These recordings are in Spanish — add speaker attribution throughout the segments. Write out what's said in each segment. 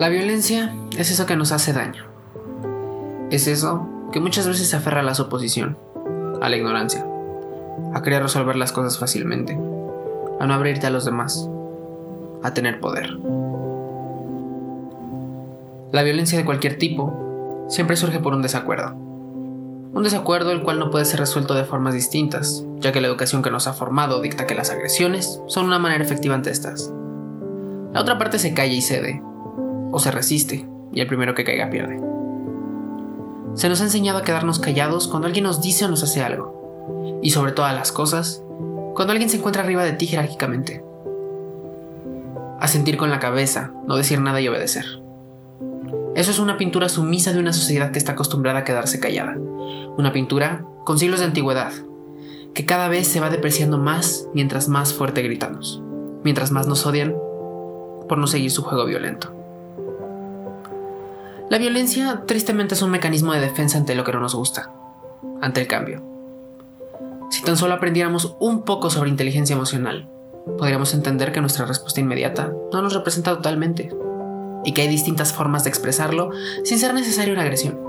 Speaker 1: La violencia es eso que nos hace daño. Es eso que muchas veces se aferra a la suposición, a la ignorancia, a querer resolver las cosas fácilmente, a no abrirte a los demás, a tener poder. La violencia de cualquier tipo siempre surge por un desacuerdo. Un desacuerdo el cual no puede ser resuelto de formas distintas, ya que la educación que nos ha formado dicta que las agresiones son una manera efectiva ante estas. La otra parte se calla y cede, o se resiste, y el primero que caiga pierde. Se nos ha enseñado a quedarnos callados cuando alguien nos dice o nos hace algo. Y sobre todas las cosas, cuando alguien se encuentra arriba de ti jerárquicamente. A sentir con la cabeza, no decir nada y obedecer. Eso es una pintura sumisa de una sociedad que está acostumbrada a quedarse callada. Una pintura con siglos de antigüedad, que cada vez se va depreciando más mientras más fuerte gritamos, mientras más nos odian por no seguir su juego violento. La violencia tristemente es un mecanismo de defensa ante lo que no nos gusta, ante el cambio. Si tan solo aprendiéramos un poco sobre inteligencia emocional, podríamos entender que nuestra respuesta inmediata no nos representa totalmente y que hay distintas formas de expresarlo sin ser necesaria una agresión.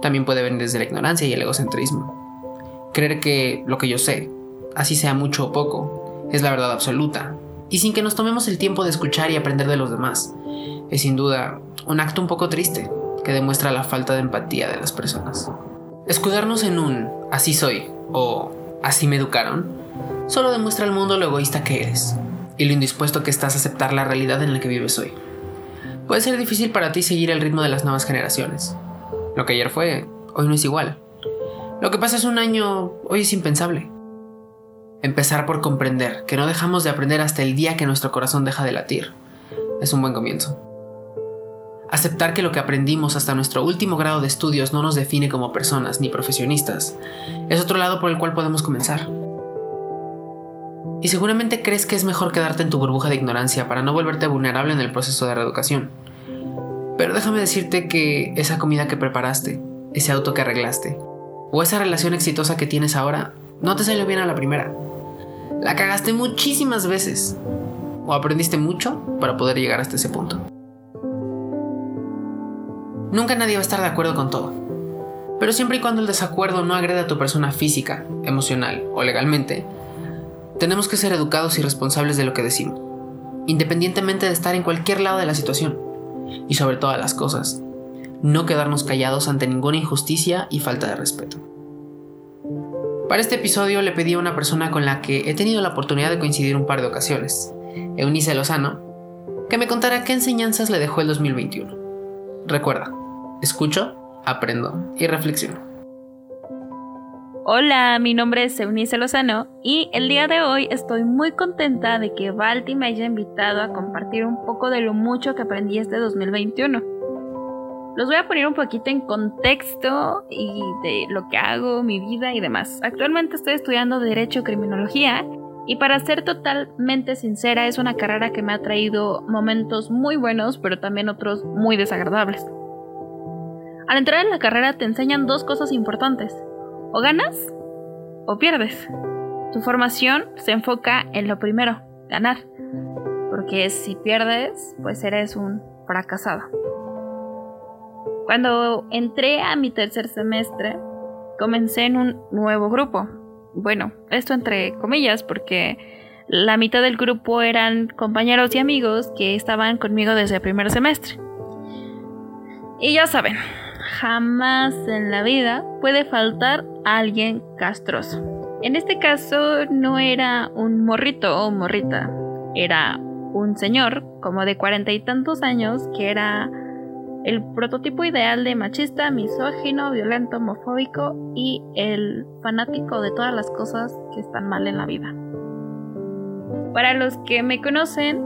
Speaker 1: También puede venir desde la ignorancia y el egocentrismo. Creer que lo que yo sé, así sea mucho o poco, es la verdad absoluta, y sin que nos tomemos el tiempo de escuchar y aprender de los demás, es sin duda un acto un poco triste que demuestra la falta de empatía de las personas. Escudarnos en un así soy o así me educaron solo demuestra al mundo lo egoísta que eres y lo indispuesto que estás a aceptar la realidad en la que vives hoy. Puede ser difícil para ti seguir el ritmo de las nuevas generaciones. Lo que ayer fue, hoy no es igual. Lo que pasa es un año, hoy es impensable. Empezar por comprender que no dejamos de aprender hasta el día que nuestro corazón deja de latir es un buen comienzo. Aceptar que lo que aprendimos hasta nuestro último grado de estudios no nos define como personas ni profesionistas es otro lado por el cual podemos comenzar. Y seguramente crees que es mejor quedarte en tu burbuja de ignorancia para no volverte vulnerable en el proceso de reeducación. Pero déjame decirte que esa comida que preparaste, ese auto que arreglaste, o esa relación exitosa que tienes ahora, no te salió bien a la primera. La cagaste muchísimas veces. O aprendiste mucho para poder llegar hasta ese punto. Nunca nadie va a estar de acuerdo con todo. Pero siempre y cuando el desacuerdo no agrede a tu persona física, emocional o legalmente, tenemos que ser educados y responsables de lo que decimos, independientemente de estar en cualquier lado de la situación. Y sobre todas las cosas, no quedarnos callados ante ninguna injusticia y falta de respeto. Para este episodio le pedí a una persona con la que he tenido la oportunidad de coincidir un par de ocasiones, Eunice Lozano, que me contara qué enseñanzas le dejó el 2021. Recuerda, Escucho, aprendo y reflexiono.
Speaker 2: Hola, mi nombre es Eunice Lozano y el día de hoy estoy muy contenta de que Balti me haya invitado a compartir un poco de lo mucho que aprendí este 2021. Los voy a poner un poquito en contexto y de lo que hago, mi vida y demás. Actualmente estoy estudiando Derecho Criminología y para ser totalmente sincera es una carrera que me ha traído momentos muy buenos pero también otros muy desagradables. Al entrar en la carrera te enseñan dos cosas importantes. O ganas o pierdes. Tu formación se enfoca en lo primero, ganar. Porque si pierdes, pues eres un fracasado. Cuando entré a mi tercer semestre, comencé en un nuevo grupo. Bueno, esto entre comillas, porque la mitad del grupo eran compañeros y amigos que estaban conmigo desde el primer semestre. Y ya saben, jamás en la vida puede faltar alguien castroso. En este caso no era un morrito o morrita, era un señor como de cuarenta y tantos años que era el prototipo ideal de machista, misógino, violento, homofóbico y el fanático de todas las cosas que están mal en la vida. Para los que me conocen,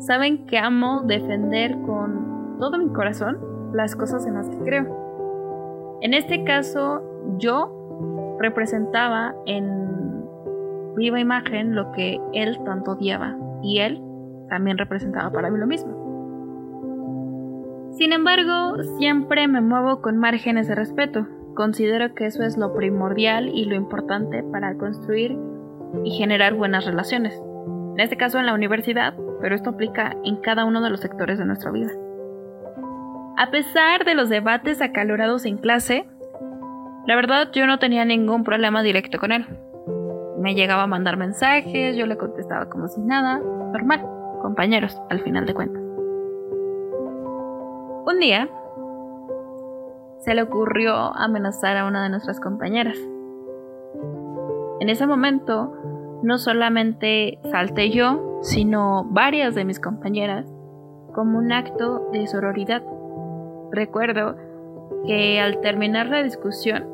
Speaker 2: saben que amo defender con todo mi corazón las cosas en las que creo. En este caso, yo representaba en viva imagen lo que él tanto odiaba y él también representaba para mí lo mismo. Sin embargo, siempre me muevo con márgenes de respeto. Considero que eso es lo primordial y lo importante para construir y generar buenas relaciones. En este caso en la universidad, pero esto aplica en cada uno de los sectores de nuestra vida. A pesar de los debates acalorados en clase, la verdad yo no tenía ningún problema directo con él. Me llegaba a mandar mensajes, yo le contestaba como si nada, normal, compañeros, al final de cuentas. Un día, se le ocurrió amenazar a una de nuestras compañeras. En ese momento, no solamente salté yo, sino varias de mis compañeras, como un acto de sororidad. Recuerdo que al terminar la discusión,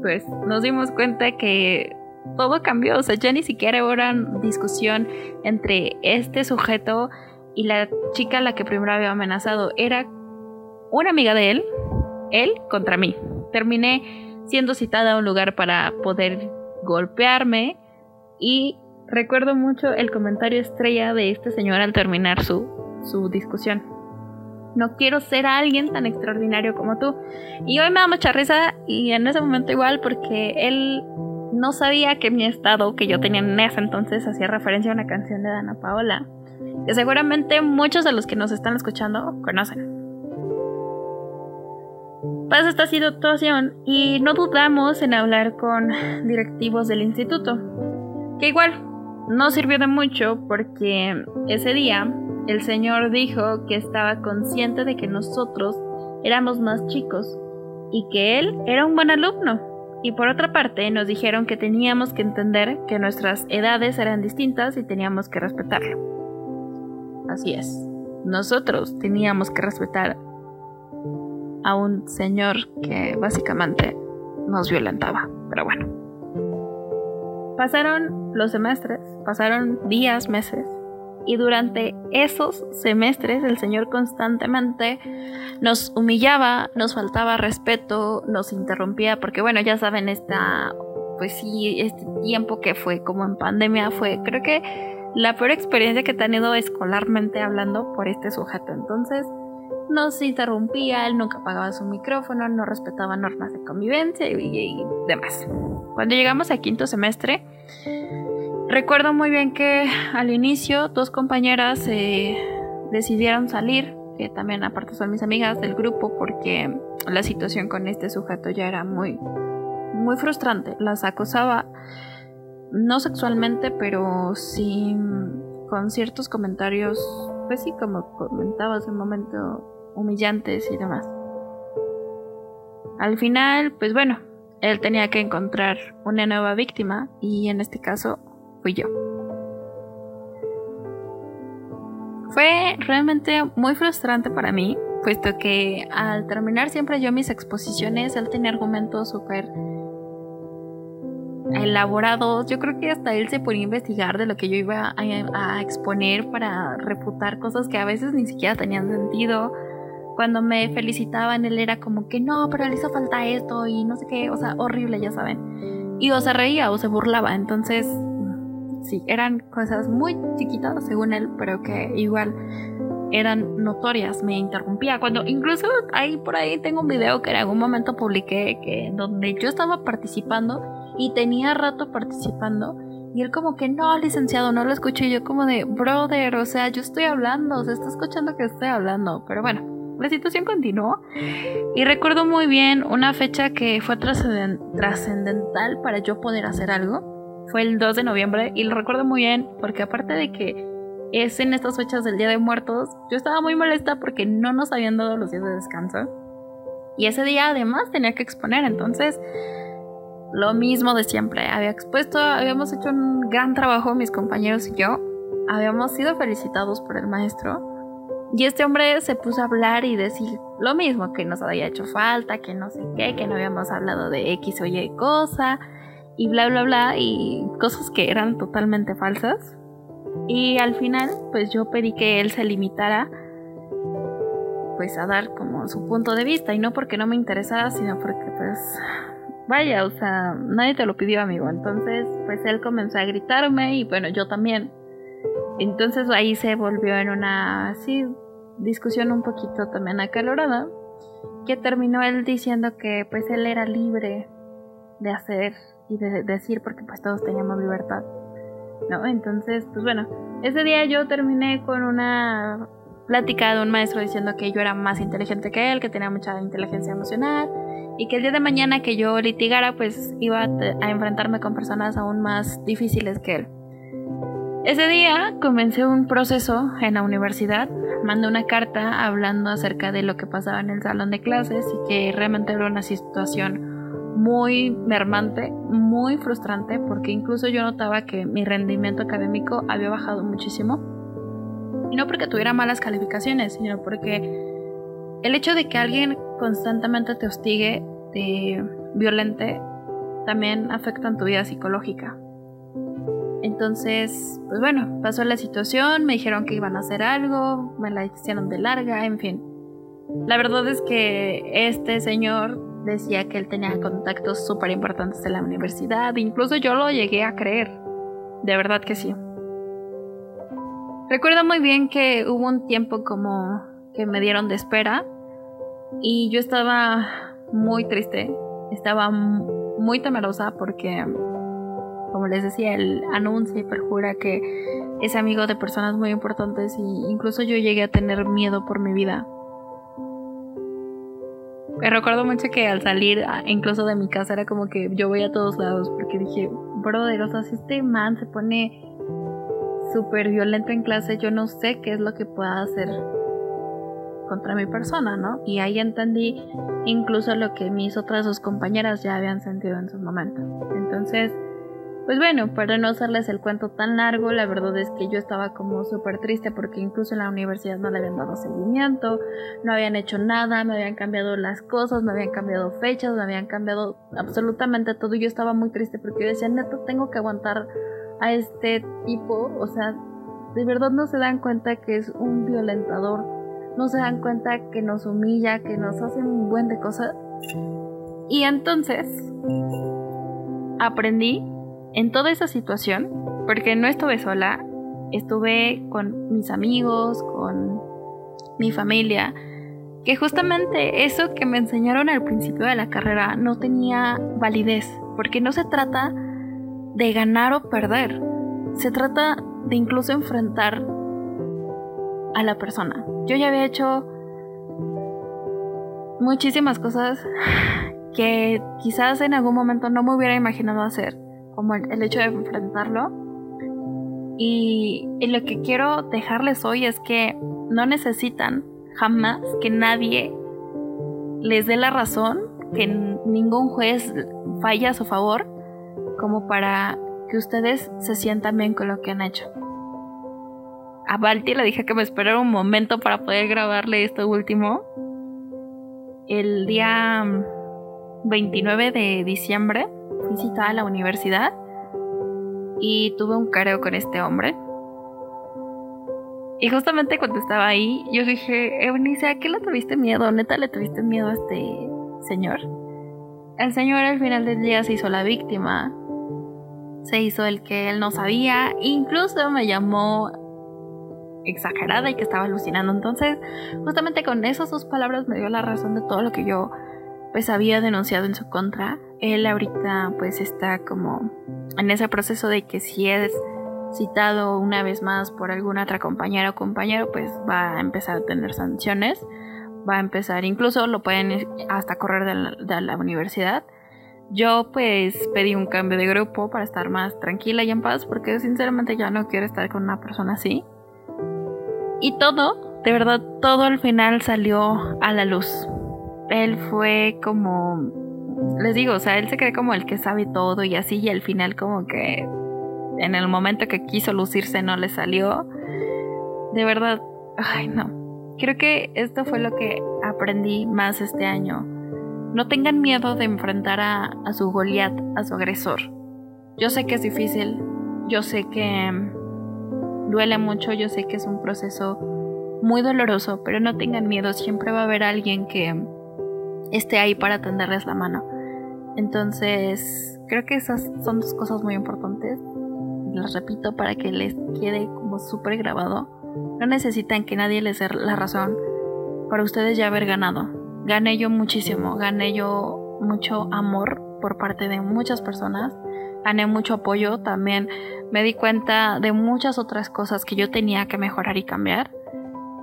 Speaker 2: pues nos dimos cuenta que todo cambió, o sea, ya ni siquiera era discusión entre este sujeto y la chica a la que primero había amenazado, era una amiga de él, él contra mí. Terminé siendo citada a un lugar para poder golpearme y recuerdo mucho el comentario estrella de este señor al terminar su, su discusión. No quiero ser alguien tan extraordinario como tú. Y hoy me da mucha risa y en ese momento igual porque él no sabía que mi estado que yo tenía en ese entonces hacía referencia a una canción de Dana Paola, que seguramente muchos de los que nos están escuchando conocen pasa esta situación y no dudamos en hablar con directivos del instituto, que igual no sirvió de mucho porque ese día el señor dijo que estaba consciente de que nosotros éramos más chicos y que él era un buen alumno. Y por otra parte nos dijeron que teníamos que entender que nuestras edades eran distintas y teníamos que respetarlo. Así es, nosotros teníamos que respetar a un señor que básicamente nos violentaba. Pero bueno. Pasaron los semestres, pasaron días, meses, y durante esos semestres el Señor constantemente nos humillaba, nos faltaba respeto, nos interrumpía, porque bueno, ya saben, esta, pues sí, este tiempo que fue como en pandemia fue, creo que la peor experiencia que he tenido escolarmente hablando por este sujeto. Entonces, nos interrumpía, él nunca apagaba su micrófono, no respetaba normas de convivencia y, demás. Cuando llegamos a quinto semestre, recuerdo muy bien que al inicio dos compañeras eh, decidieron salir, que también aparte son mis amigas del grupo, porque la situación con este sujeto ya era muy, muy frustrante. Las acosaba, no sexualmente, pero sí con ciertos comentarios, pues sí, como comentaba hace un momento, humillantes y demás. Al final, pues bueno, él tenía que encontrar una nueva víctima y en este caso fui yo. Fue realmente muy frustrante para mí, puesto que al terminar siempre yo mis exposiciones, él tenía argumentos súper elaborados. Yo creo que hasta él se podía investigar de lo que yo iba a, a, exponer para refutar cosas que a veces ni siquiera tenían sentido cuando me felicitaban, él era como que no, pero le hizo falta esto y no sé qué, o sea, horrible, ya saben. Y o se reía o se burlaba, entonces, sí, eran cosas muy chiquitas según él, pero que igual eran notorias, me interrumpía. Cuando incluso ahí por ahí tengo un video que en algún momento publiqué que donde yo estaba participando y tenía rato participando y él como que no, licenciado, no lo escucho y yo como de, brother, o sea, yo estoy hablando, se está escuchando que estoy hablando, pero bueno, la situación continuó y recuerdo muy bien una fecha que fue trascendental para yo poder hacer algo. Fue el 2 de noviembre y lo recuerdo muy bien porque aparte de que es en estas fechas del Día de Muertos, yo estaba muy molesta porque no nos habían dado los días de descanso. Y ese día además tenía que exponer, entonces lo mismo de siempre. Había expuesto, habíamos hecho un gran trabajo mis compañeros y yo. Habíamos sido felicitados por el maestro y este hombre se puso a hablar y decir lo mismo, que nos había hecho falta, que no sé qué, que no habíamos hablado de X o Y cosa, y bla, bla, bla, y cosas que eran totalmente falsas. Y al final, pues yo pedí que él se limitara, pues a dar como su punto de vista, y no porque no me interesara, sino porque pues, vaya, o sea, nadie te lo pidió, amigo. Entonces, pues él comenzó a gritarme, y bueno, yo también entonces ahí se volvió en una discusión un poquito también acalorada, que terminó él diciendo que pues él era libre de hacer y de decir porque pues todos teníamos libertad. ¿no? Entonces, pues bueno, ese día yo terminé con una plática de un maestro diciendo que yo era más inteligente que él, que tenía mucha inteligencia emocional y que el día de mañana que yo litigara pues iba a enfrentarme con personas aún más difíciles que él. Ese día comencé un proceso en la universidad, mandé una carta hablando acerca de lo que pasaba en el salón de clases y que realmente era una situación muy mermante, muy frustrante, porque incluso yo notaba que mi rendimiento académico había bajado muchísimo y no porque tuviera malas calificaciones, sino porque el hecho de que alguien constantemente te hostigue, te violente, también afecta en tu vida psicológica. Entonces, pues bueno, pasó la situación, me dijeron que iban a hacer algo, me la hicieron de larga, en fin. La verdad es que este señor decía que él tenía contactos súper importantes en la universidad, incluso yo lo llegué a creer, de verdad que sí. Recuerdo muy bien que hubo un tiempo como que me dieron de espera y yo estaba muy triste, estaba muy temerosa porque, como les decía, él anuncia y perjura que es amigo de personas muy importantes y incluso yo llegué a tener miedo por mi vida. Me recuerdo mucho que al salir incluso de mi casa era como que yo voy a todos lados porque dije, brother, o sea, si este man se pone súper violento en clase, yo no sé qué es lo que pueda hacer contra mi persona, ¿no? Y ahí entendí incluso lo que mis otras dos compañeras ya habían sentido en su momento. Entonces, pues bueno, para no hacerles el cuento tan largo, la verdad es que yo estaba como súper triste porque incluso en la universidad no le habían dado seguimiento, no habían hecho nada, me habían cambiado las cosas, me habían cambiado fechas, me habían cambiado absolutamente todo. Yo estaba muy triste porque yo decía, neto, tengo que aguantar a este tipo, o sea, de verdad no se dan cuenta que es un violentador, no se dan cuenta que nos humilla, que nos hace un buen de cosas. Y entonces aprendí en toda esa situación, porque no estuve sola, estuve con mis amigos, con mi familia, que justamente eso que me enseñaron al principio de la carrera no tenía validez, porque no se trata de ganar o perder. Se trata de incluso enfrentar a la persona. Yo ya había hecho muchísimas cosas que quizás en algún momento no me hubiera imaginado hacer, como el, hecho de enfrentarlo. Y, lo que quiero dejarles hoy es que no necesitan jamás que nadie les dé la razón, que ningún juez falle a su favor como para que ustedes se sientan bien con lo que han hecho. A Balti le dije que me esperara un momento para poder grabarle esto último. El día 29 de diciembre fui citada a la universidad y tuve un careo con este hombre. Y justamente cuando estaba ahí, yo dije, Eunice, ¿a qué le tuviste miedo? ¿Neta le tuviste miedo a este señor? El señor al final del día se hizo la víctima se hizo el que él no sabía, incluso me llamó exagerada y que estaba alucinando. Entonces, justamente con esas dos palabras me dio la razón de todo lo que yo pues había denunciado en su contra. Él ahorita pues está como en ese proceso de que si es citado una vez más por alguna otra compañera o compañero, pues va a empezar a tener sanciones. Va a empezar, incluso lo pueden hasta correr de la universidad. Yo pues pedí un cambio de grupo para estar más tranquila y en paz porque sinceramente ya no quiero estar con una persona así. Y todo, de verdad, todo al final salió a la luz. Él fue como, les digo, o sea, él se cree como el que sabe todo y así y al final como que en el momento que quiso lucirse no le salió. De verdad, ay no. Creo que esto fue lo que aprendí más este año no tengan miedo de enfrentar a, su Goliat, a su agresor. Yo sé que es difícil, yo sé que duele mucho, yo sé que es un proceso muy doloroso, pero no tengan miedo, siempre va a haber alguien que esté ahí para tenderles la mano. Entonces, creo que esas son dos cosas muy importantes. Las repito para que les quede como súper grabado. No necesitan que nadie les dé la razón para ustedes ya haber ganado gané yo muchísimo, gané yo mucho amor por parte de muchas personas, gané mucho apoyo, también me di cuenta de muchas otras cosas que yo tenía que mejorar y cambiar.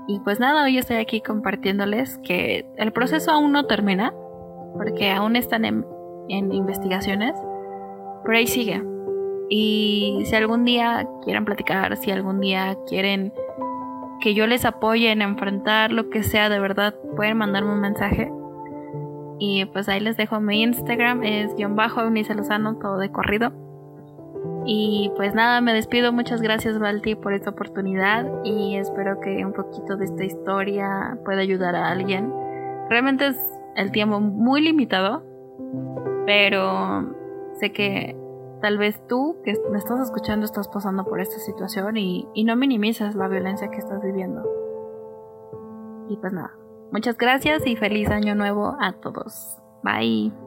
Speaker 2: Y pues nada, hoy estoy aquí compartiéndoles que el proceso aún no termina, porque aún están en, en investigaciones, pero ahí sigue. Y si algún día quieren platicar, si algún día quieren que yo les apoye en enfrentar lo que sea, de verdad, pueden mandarme un mensaje. Y pues ahí les dejo mi Instagram, es guion bajo Eunice Lozano, todo de corrido. Y pues nada, me despido. Muchas gracias, Balti, por esta oportunidad. Y espero que un poquito de esta historia pueda ayudar a alguien. Realmente es el tiempo muy limitado, pero sé que Tal vez tú que me estás escuchando estás pasando por esta situación y, y no minimizas la violencia que estás viviendo. Y pues nada, muchas gracias y feliz año nuevo a todos. Bye.